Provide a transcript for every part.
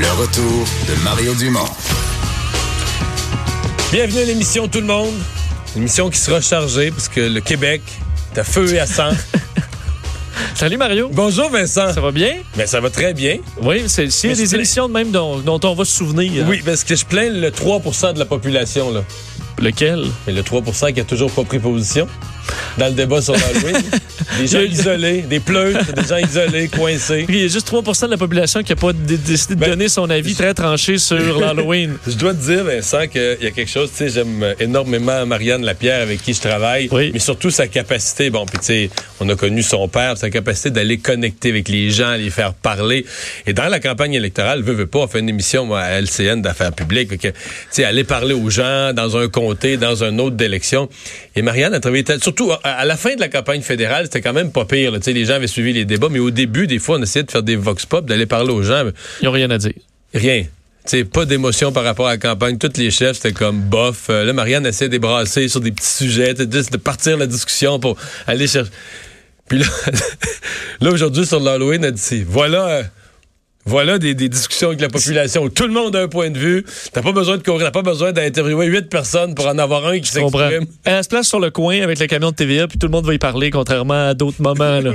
Le retour de Mario Dumont. Bienvenue à l'émission Tout le monde. Une émission qui sera chargée parce que le Québec est à feu et à sang. Salut Mario. Bonjour Vincent. Ça va bien? Ben, ça va très bien. Oui, c'est s'il y a des émissions de même dont, dont on va se souvenir. Oui, parce que je plains le 3% de la population. Là. Lequel? Mais le 3% qui a toujours pas pris position dans le débat sur l'Halloween. des gens isolés, des pleutres, des gens isolés, coincés. Il y a juste 3 de la population qui n'a pas dé- décidé de Ben, donner son avis très tranché sur l'Halloween. Je dois te dire, Vincent, qu'il y a quelque chose, tu sais, j'aime énormément Marianne Lapierre avec qui je travaille, Oui. mais surtout sa capacité, bon, puis tu sais, on a connu son père, sa capacité d'aller connecter avec les gens, les faire parler. Et dans la campagne électorale, veut, veut pas, on fait une émission moi, à LCN d'affaires publiques, tu sais, aller parler aux gens dans un comté, dans un autre d'élection. Et Marianne a travaillé, tel- surtout à, la fin de la campagne fédérale, c'était quand même pas pire, là. les gens avaient suivi les débats, mais au début, des fois, on essayait de faire des vox pop, d'aller parler aux gens. Ils n'ont rien à dire. Rien. pas d'émotion par rapport à la campagne. Tous les chefs, c'était comme bof. Euh, là, Marianne essaie de débrasser sur des petits sujets, de partir la discussion pour aller chercher. Puis là, là aujourd'hui, sur l'Halloween, elle dit voilà. Euh, voilà des, des discussions avec la population. où Tout le monde a un point de vue. T'as pas besoin de courir, t'as pas besoin d'interviewer huit personnes pour en avoir un qui s'exprime. Elle se place sur le coin avec le camion de TVA, puis tout le monde va y parler, contrairement à d'autres moments. Là.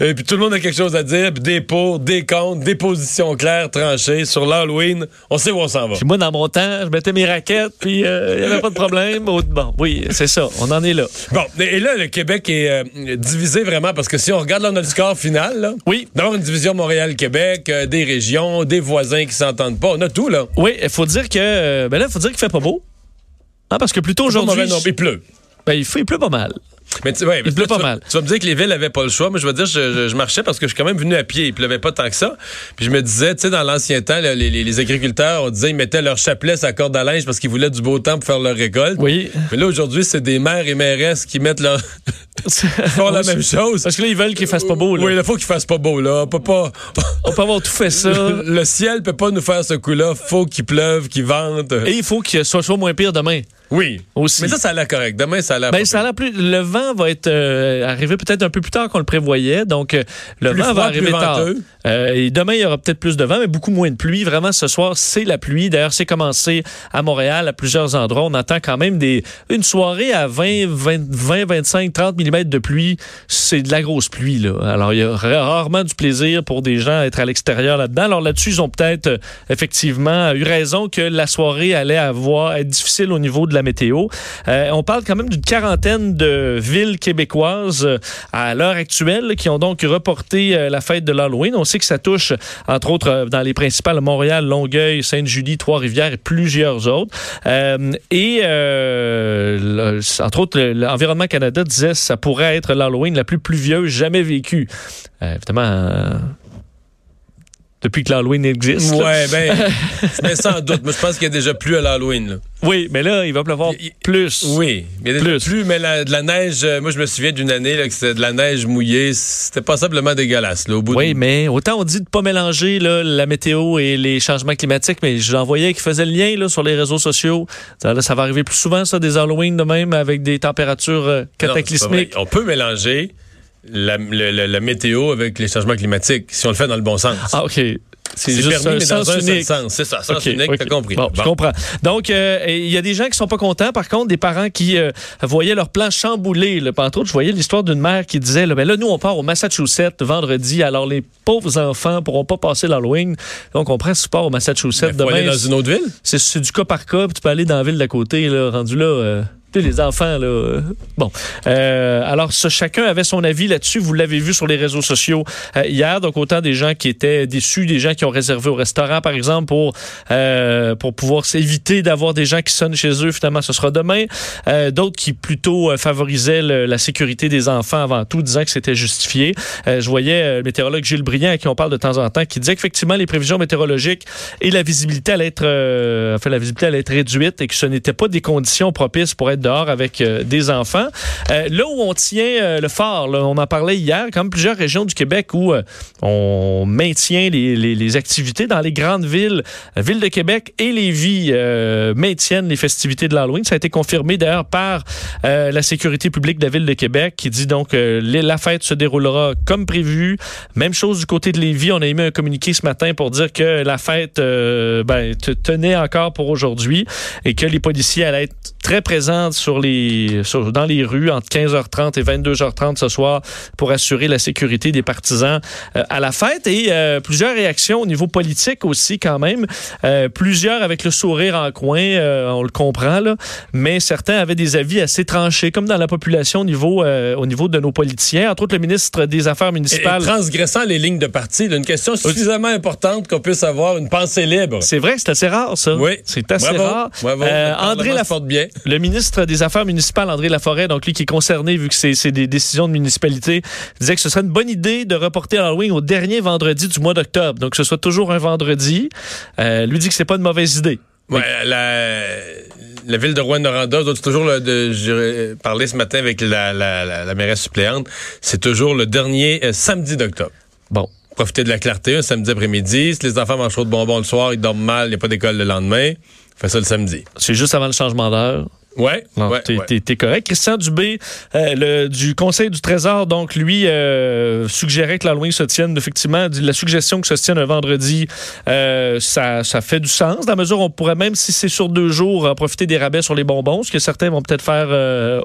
Et puis tout le monde a quelque chose à dire, puis des pour, des contre, des positions claires, tranchées. Sur l'Halloween, on sait où on s'en va. Puis moi, dans mon temps, je mettais mes raquettes, puis euh, il n'y avait pas de problème. Bon, oui, c'est ça. On en est là. Bon, et là, le Québec est euh, divisé vraiment parce que si on regarde là, notre score final, là, Oui. d'avoir une division Montréal-Québec, euh, des régions, des voisins qui s'entendent pas, on a tout, là. Oui, il faut dire que. euh, Ben là, il faut dire qu'il fait pas beau. Hein, parce que plutôt Aujourd'hui, non, il pleut. ben, il, fait, il pleut pas mal. Mais tu, ouais, Il pleut tu pas vas- mal. Tu vas me dire que les villes avaient pas le choix. Moi, je veux dire, je, je- je marchais parce que je suis quand même venu à pied. Il pleuvait pas tant que ça. Puis je me disais, tu sais, dans l'ancien temps, les, les- les agriculteurs, on disait, ils mettaient leur chapelet à corde à linge parce qu'ils voulaient du beau temps pour faire leur récolte. Oui. Mais là, aujourd'hui, c'est des maires et mairesses qui mettent leur. Font la même chose. Parce que là, ils veulent qu'il fasse pas beau. Là. Oui, il faut qu'il fasse pas beau, là. On peut pas. On peut avoir tout fait ça. Le ciel peut pas nous faire ce coup-là. Faut qu'il pleuve, qu'il vente. Et il faut qu'il soit, soit moins pire demain. Oui. Aussi. Mais ça, ça a l'air correct. Demain, ça a l'air. Ben, ça a l'air plus. Le vent va être euh, arrivé peut-être un peu plus tard qu'on le prévoyait. Donc, euh, le Plus vent froid, va arriver plus tard. Euh, et demain, il y aura peut-être plus de vent, mais beaucoup moins de pluie. Vraiment, ce soir, c'est la pluie. D'ailleurs, c'est commencé à Montréal, à plusieurs endroits. On attend quand même des une soirée à 20, 20, 20 25, 30 mm de pluie. C'est de la grosse pluie, là. Alors, il y a ra- rarement du plaisir pour des gens à être à l'extérieur là-dedans. Alors là-dessus, ils ont peut-être effectivement eu raison que la soirée allait avoir être difficile au niveau de la météo. Euh, on parle quand même d'une quarantaine de villes québécoises euh, à l'heure actuelle qui ont donc reporté euh, la fête de l'Halloween. On sait que ça touche, entre autres, dans les principales Montréal, Longueuil, Sainte-Julie, Trois-Rivières et plusieurs autres. Et, entre autres, le- l'Environnement Canada disait que ça pourrait être l'Halloween la plus pluvieuse jamais vécue. Évidemment, euh, depuis que l'Halloween existe. Ouais, ben, mais sans doute. Moi, je pense qu'il y a déjà plu à l'Halloween. Oui, mais là, il va pleuvoir Il- plus. Oui, il y a déjà Plus. plu, mais la- de la neige. euh, moi, je me souviens d'une année là, que c'était de la neige mouillée. C'était passablement dégueulasse. Là, au bout Oui, de... mais autant on dit de pas mélanger là, la météo et les changements climatiques, mais j'en voyais qui faisaient le lien là, sur les réseaux sociaux. Ça, là, ça va arriver plus souvent, ça, des Halloween de même, avec des températures euh, Non, cataclysmiques. On peut mélanger, la, météo avec les changements climatiques, si on le fait dans le bon sens. Ah, OK. C'est juste permis, un mais dans sens un seul unique. sens. C'est ça, sens OK, unique, OK. t'as compris. Bon, je Bon. comprends. Donc, euh, il y a des gens qui sont pas contents, par contre, des parents qui euh, voyaient leur plan chamboulé. Là. Entre autres, je voyais l'histoire d'une mère qui disait, là, ben là, nous, on part au Massachusetts vendredi, alors les pauvres enfants pourront pas passer l'Halloween. Donc, on prend ce sport au Massachusetts faut aller demain. dans une autre ville? C'est, du cas par cas, puis tu peux aller dans la ville d'à côté, là, rendu là. euh, les enfants, là. bon. Euh, alors, chacun avait son avis là-dessus. Vous l'avez vu sur les réseaux sociaux euh, hier. Donc, autant des gens qui étaient déçus, des gens qui ont réservé au restaurant, par exemple, pour, euh, pour pouvoir s'éviter d'avoir des gens qui sonnent chez eux. Finalement, ce sera demain. Euh, D'autres qui plutôt euh, favorisaient la sécurité des enfants avant tout, disant que c'était justifié. Je voyais le météorologue Gilles Briand, à qui on parle de temps en temps, qui disait qu'effectivement, les prévisions météorologiques et la visibilité allait être, enfin, la visibilité allait être réduite et que ce n'était pas des conditions propices pour être dehors avec euh, des enfants. Euh, là où on tient euh, le fort, on en parlait hier, même plusieurs régions du Québec où on maintient les, les- activités dans les grandes villes, ville de Québec et Lévis maintiennent les festivités de l'Halloween. Ça a été confirmé d'ailleurs par la sécurité publique de la ville de Québec qui dit donc les- la fête se déroulera comme prévu. Même chose du côté de Lévis, on a émis un communiqué ce matin pour dire que la fête ben, te- tenait encore pour aujourd'hui et que les policiers allaient être très présents sur les, sur- dans les rues entre 15h30 et 22h30 ce soir pour assurer la sécurité des partisans euh, à la fête. Et euh, plusieurs réactions au niveau politique aussi quand même. Euh, plusieurs avec le sourire en coin, euh, on le comprend, là, mais certains avaient des avis assez tranchés, comme dans la population au niveau, euh, au niveau de nos politiciens. Entre autres, le ministre des Affaires Et, et municipales. transgressant les lignes de parti, une question suffisamment importante qu'on puisse avoir une pensée libre. C'est vrai, c'est assez rare, ça. Oui. C'est assez Bravo. rare. Bravo. André se Laf- porte bien. Le ministre des Affaires municipales, André Laforêt, donc lui qui est concerné vu que c'est des décisions de municipalité, disait que ce serait une bonne idée de reporter Halloween au dernier vendredi du mois d'octobre. Donc que ce soit toujours un vendredi. Euh, lui dit que c'est pas une mauvaise idée. Ouais, la, la ville de Rouen-Noranda, c'est toujours le, de, j'ai parlé ce matin avec la, la, la, la mairesse suppléante, c'est toujours le dernier euh, samedi d'octobre. Bon. Profiter de la clarté un samedi après-midi. Si les enfants mangent trop de bonbons le soir, ils dorment mal, il n'y a pas d'école le lendemain. Fais ça le samedi. C'est juste avant le changement d'heure. Ouais, Non, ouais, t'es, ouais. correct. Christian Dubé, euh, le, du Conseil du Trésor, donc lui euh, suggérait que l'Halloween se tienne, effectivement, la suggestion que ça se tienne un vendredi, euh, ça, ça fait du sens. Dans la mesure où on pourrait, même si c'est sur deux jours, en profiter des rabais sur les bonbons, ce que certains vont peut-être faire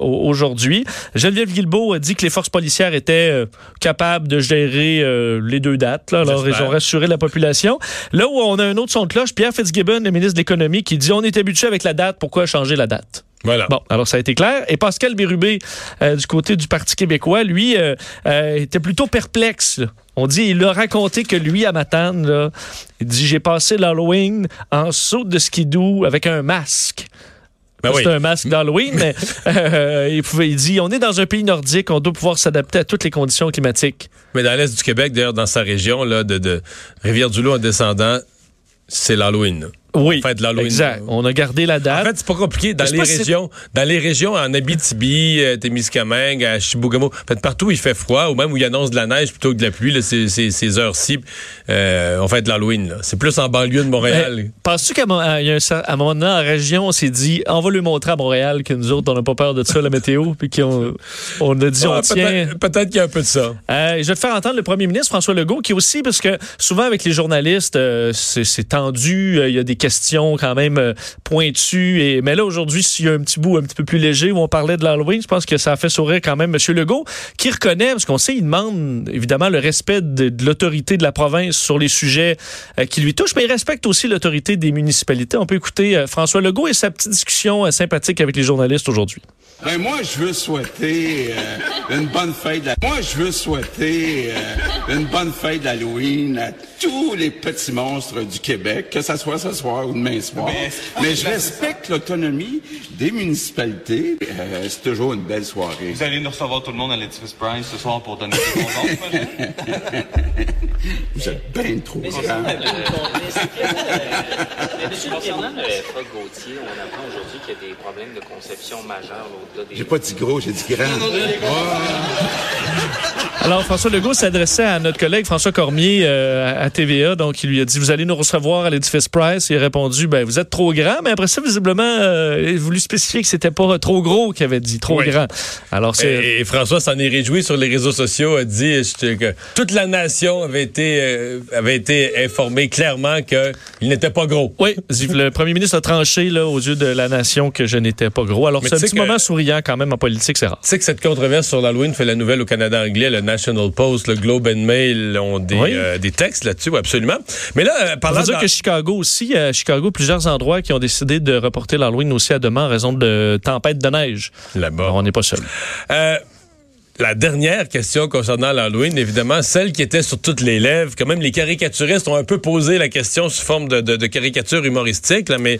au- aujourd'hui. Geneviève Guilbeault a dit que les forces policières étaient capables de gérer les deux dates. Là. Alors, ils ont rassuré la population. Là où on a un autre son de cloche, Pierre Fitzgibbon, le ministre de l'Économie, qui dit on est habitué avec la date, pourquoi changer la date? Voilà. Bon, alors ça a été clair. Et Pascal Bérubé, euh, du côté du Parti québécois, lui, euh, euh, était plutôt perplexe. là. On dit, il a raconté que lui, à Matane, là, il dit, j'ai passé l'Halloween en saut de skidoo avec un masque. Ben oui. C'est un masque d'Halloween, mais euh, il, pouvait, il dit, on est dans un pays nordique, on doit pouvoir s'adapter à toutes les conditions climatiques. Mais dans l'est du Québec, d'ailleurs, dans sa région, là, de, de Rivière-du-Loup en descendant, c'est l'Halloween. Oui, Fête de l'Halloween. exact. On a gardé la En date. fait, c'est pas compliqué. Dans les si régions, dans les régions en Abitibi, euh, Témiscamingue, à Chibougamau, en fait, partout où il fait froid, ou même où il annonce de la neige plutôt que de la pluie, là, ces, ces- ces heures-ci, euh, on fait de l'Halloween. là. C'est plus en banlieue de Montréal. Ben, Penses-tu qu'à un moment donné, en région, on s'est dit, on va lui montrer à Montréal que nous autres, on n'a pas peur de ça, la météo, puis qu'on on a dit, Ah, on tient. peut-être qu'il y a un peu de ça. Euh, je vais te faire entendre le premier ministre, François Legault, qui aussi, parce que souvent avec les journalistes, euh, c'est c'est tendu, euh, il y a des questions quand même euh, pointues. Et, mais là, aujourd'hui, s'il y a un petit bout un petit peu plus léger où on parlait de l'Halloween, je pense que ça a fait sourire quand même M. Legault, qui reconnaît, parce qu'on sait, il demande évidemment le respect de, l'autorité de la province sur les sujets euh, qui lui touchent, mais il respecte aussi l'autorité des municipalités. On peut écouter euh, François Legault et sa petite discussion sympathique avec les journalistes aujourd'hui. Ben moi, je veux souhaiter euh, une bonne fête. de- Moi, je veux souhaiter euh, une bonne fête d'Halloween à tous les petits monstres du Québec, que ça soit ce soir ou demain soir. Mais je respecte l'autonomie des municipalités. Euh, c'est toujours une belle soirée. Vous allez nous recevoir tout le monde à l'édifice Price ce soir pour donner des bonbons. Vous êtes bien trop grand. Concernant le FA Gauthier, on apprend aujourd'hui qu'il y a des problèmes de conception majeurs là, au-delà des... J'ai pas dit gros, j'ai dit grand. Alors, François Legault s'adressait à notre collègue François Cormier euh, à TVA. Donc, il lui a dit Vous allez nous recevoir à l'édifice Price. Il a répondu ben, Vous êtes trop grand. Mais après ça, visiblement, euh, il a voulu spécifier que c'était pas trop gros qu'il avait dit, trop Oui. grand. Alors, c'est. Et, et François s'en est réjoui sur les réseaux sociaux, a dit que toute la nation avait été, euh, avait été informée clairement qu'il n'était pas gros. Oui, le premier ministre a tranché là, aux yeux de la nation que je n'étais pas gros. Alors, c'est un petit que- moment souriant quand même en politique, c'est rare. Tu sais que cette controverse sur l'Halloween fait la nouvelle au Canada anglais, le National Post, le Globe and Mail ont des, Oui. euh, des textes là-dessus, oui, absolument. Mais là, euh, va dire d'en- que Chicago aussi, à Chicago, plusieurs endroits qui ont décidé de reporter l'Halloween aussi à demain en raison de tempêtes de neige. là-bas. On n'est pas seul. Euh, la dernière question concernant l'Halloween, évidemment, celle qui était sur toutes les lèvres, quand même les caricaturistes ont un peu posé la question sous forme de, de, de caricature humoristique, là, mais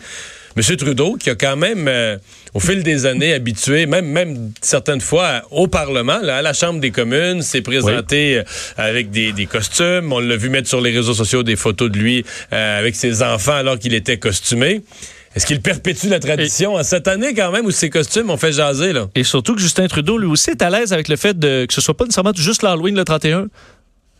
M. Trudeau, qui a quand même, euh, au fil des années, habitué, même, même certaines fois, au Parlement, là, à la Chambre des communes, s'est présenté euh, avec des, des costumes. On l'a vu mettre sur les réseaux sociaux des photos de lui euh, avec ses enfants alors qu'il était costumé. Est-ce qu'il perpétue la tradition en cette année quand même où ses costumes ont fait jaser, là? Et surtout que Justin Trudeau, lui aussi, est à l'aise avec le fait de, que ce soit pas nécessairement juste l'Halloween le 31.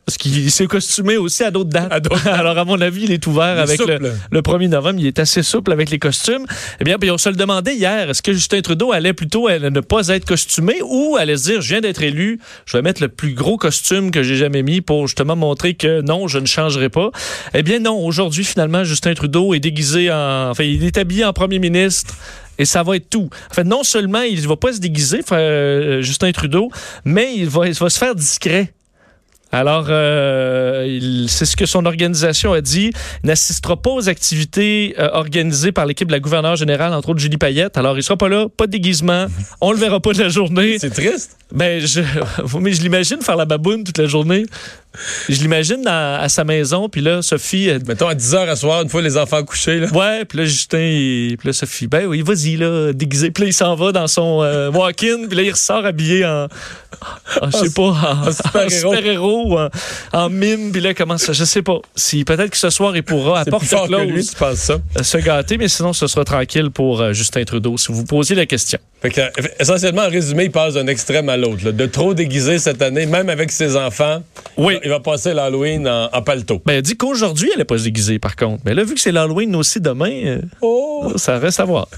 Parce qu'il s'est costumé aussi à d'autres dates. Alors, à mon avis, il est ouvert Il est avec le, souple. le 1er novembre. Il est assez souple avec les costumes. Eh bien, puis on se le demandait hier. Est-ce que Justin Trudeau allait plutôt ne pas être costumé ou allait se dire, je viens d'être élu, je vais mettre le plus gros costume que j'ai jamais mis pour justement montrer que non, je ne changerai pas? Eh bien, non. Aujourd'hui, finalement, Justin Trudeau est déguisé en, enfin, il est habillé en premier ministre. Et ça va être tout. En fait, non seulement il ne va pas se déguiser, euh, Justin Trudeau, mais il va, il va se faire discret. Alors, euh, c'est ce que son organisation a dit. N'assistera pas aux activités euh, organisées par l'équipe de la gouverneure générale, entre autres Julie Payette. Alors, il sera pas là, pas de déguisement. On le verra pas de la journée. C'est triste. Ben, je, mais je l'imagine faire la baboune toute la journée. Je l'imagine à sa maison, puis là, Sophie, elle- Mettons à 10 h à soir, une fois les enfants couchés, là. Ouais, puis là, Justin, il- puis là, Sophie, ben oui, vas-y, là, déguisé. Puis là, il s'en va dans son euh, walk-in, puis là, il ressort habillé en, en, je sais pas, en, en super-héros. en mime, puis là, comment ça, je sais pas. Si, peut-être que ce soir, il pourra, à porte lui, close, tu penses ça? euh, se gâter, mais sinon, ce sera tranquille pour euh, Justin Trudeau, si vous posiez la question. Fait que, essentiellement, en résumé, il passe d'un extrême à l'autre. De trop déguisé cette année, même avec ses enfants, Oui. il va passer l'Halloween en, en paletot. Ben, elle dit qu'aujourd'hui, elle n'est pas déguisée, par contre. Mais là, vu que c'est l'Halloween aussi demain, euh, Oh! ça reste à voir.